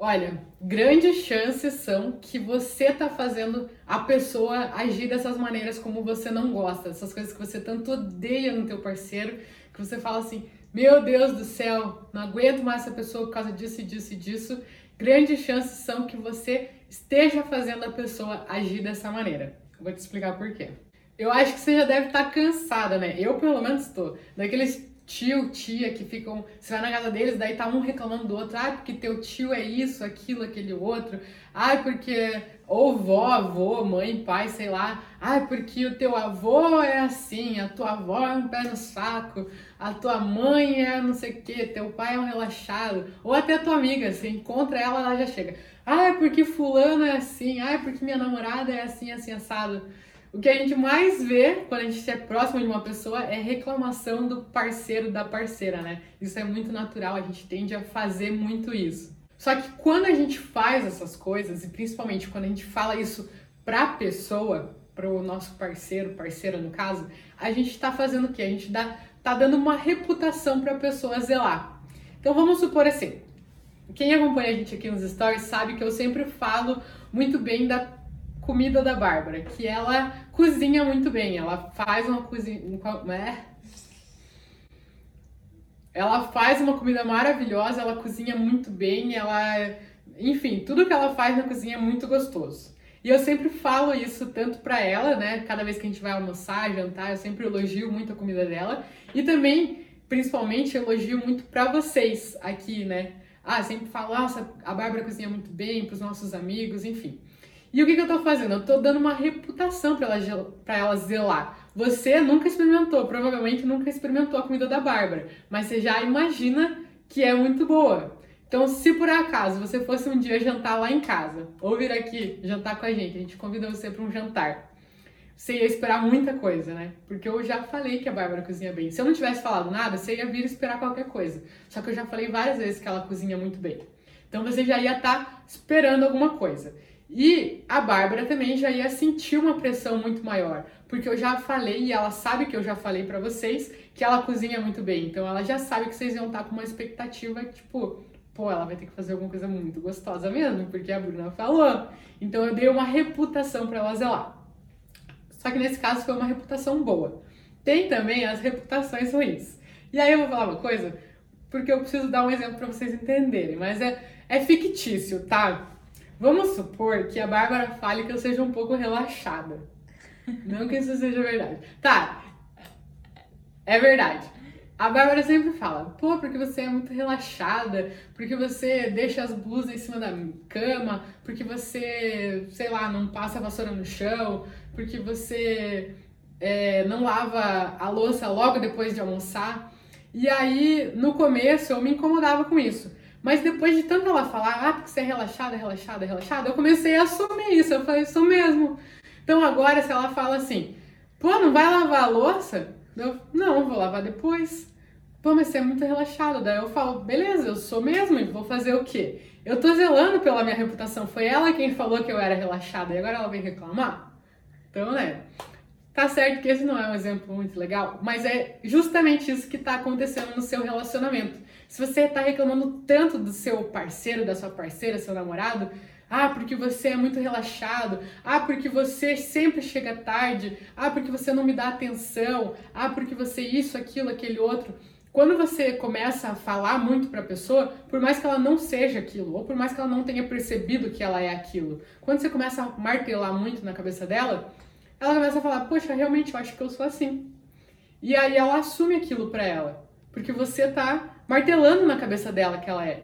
Olha, grandes chances são que você tá fazendo a pessoa agir dessas maneiras como você não gosta, essas coisas que você tanto odeia no teu parceiro, que você fala assim, meu Deus do céu, não aguento mais essa pessoa por causa disso e disso e disso. Grandes chances são que você esteja fazendo a pessoa agir dessa maneira. Eu vou te explicar por quê. Eu acho que você já deve estar cansada, né? Eu, pelo menos, estou. Daqueles tio, tia que ficam. Você vai na casa deles, daí tá um reclamando do outro. Ai, porque teu tio é isso, aquilo, aquele outro. Ai, porque. Ou vó, avô, mãe, pai, sei lá. Ai, porque o teu avô é assim, a tua avó é um pé no saco, a tua mãe é não sei o que, teu pai é um relaxado. Ou até a tua amiga, você encontra ela, ela já chega. Ai, porque fulano é assim, ai, porque minha namorada é assim, assim, assado. O que a gente mais vê quando a gente é próximo de uma pessoa é reclamação do parceiro, da parceira, né? Isso é muito natural, a gente tende a fazer muito isso. Só que quando a gente faz essas coisas, e principalmente quando a gente fala isso pra pessoa, pro nosso parceiro, parceira no caso, a gente tá fazendo o quê? A gente dá, tá dando uma reputação pra pessoa zelar. Então vamos supor assim, quem acompanha a gente aqui nos stories sabe que eu sempre falo muito bem da comida da Bárbara, que ela cozinha muito bem, ela faz uma cozinha. É? Ela faz uma comida maravilhosa, ela cozinha muito bem, ela. Enfim, tudo que ela faz na cozinha é muito gostoso. E eu sempre falo isso tanto para ela, né? Cada vez que a gente vai almoçar, jantar, eu sempre elogio muito a comida dela. E também, principalmente, elogio muito para vocês aqui, né? Ah, sempre falo, nossa, a Bárbara cozinha muito bem, para os nossos amigos, enfim. E o que, que eu tô fazendo? Eu tô dando uma reputação para ela, pra ela zelar. Você nunca experimentou, provavelmente nunca experimentou a comida da Bárbara, mas você já imagina que é muito boa. Então, se por acaso você fosse um dia jantar lá em casa, ou vir aqui jantar com a gente, a gente convida você para um jantar, você ia esperar muita coisa, né? Porque eu já falei que a Bárbara cozinha bem. Se eu não tivesse falado nada, você ia vir esperar qualquer coisa. Só que eu já falei várias vezes que ela cozinha muito bem. Então você já ia estar tá esperando alguma coisa. E a Bárbara também já ia sentir uma pressão muito maior, porque eu já falei e ela sabe que eu já falei para vocês que ela cozinha muito bem. Então ela já sabe que vocês iam estar com uma expectativa tipo, pô, ela vai ter que fazer alguma coisa muito gostosa mesmo, porque a Bruna falou. Então eu dei uma reputação para ela zelar. Só que nesse caso foi uma reputação boa. Tem também as reputações ruins. E aí eu vou falar uma coisa, porque eu preciso dar um exemplo para vocês entenderem, mas é, é fictício, tá? Vamos supor que a Bárbara fale que eu seja um pouco relaxada. Não que isso seja verdade. Tá, é verdade. A Bárbara sempre fala, pô, porque você é muito relaxada, porque você deixa as blusas em cima da cama, porque você, sei lá, não passa a vassoura no chão, porque você é, não lava a louça logo depois de almoçar. E aí, no começo, eu me incomodava com isso. Mas depois de tanto ela falar, ah, porque você é relaxada, relaxada, relaxada, eu comecei a assumir isso. Eu falei, isso mesmo. Então agora, se ela fala assim, pô, não vai lavar a louça? Eu, não, vou lavar depois. Pô, mas você é muito relaxado. Daí eu falo, beleza, eu sou mesmo, e vou fazer o quê? Eu tô zelando pela minha reputação. Foi ela quem falou que eu era relaxada e agora ela vem reclamar? Então, né? Tá certo que esse não é um exemplo muito legal, mas é justamente isso que tá acontecendo no seu relacionamento. Se você está reclamando tanto do seu parceiro, da sua parceira, seu namorado, ah, porque você é muito relaxado. Ah, porque você sempre chega tarde. Ah, porque você não me dá atenção. Ah, porque você isso, aquilo, aquele outro. Quando você começa a falar muito para a pessoa, por mais que ela não seja aquilo, ou por mais que ela não tenha percebido que ela é aquilo, quando você começa a martelar muito na cabeça dela, ela começa a falar: "Poxa, realmente eu acho que eu sou assim". E aí ela assume aquilo para ela, porque você tá martelando na cabeça dela que ela é.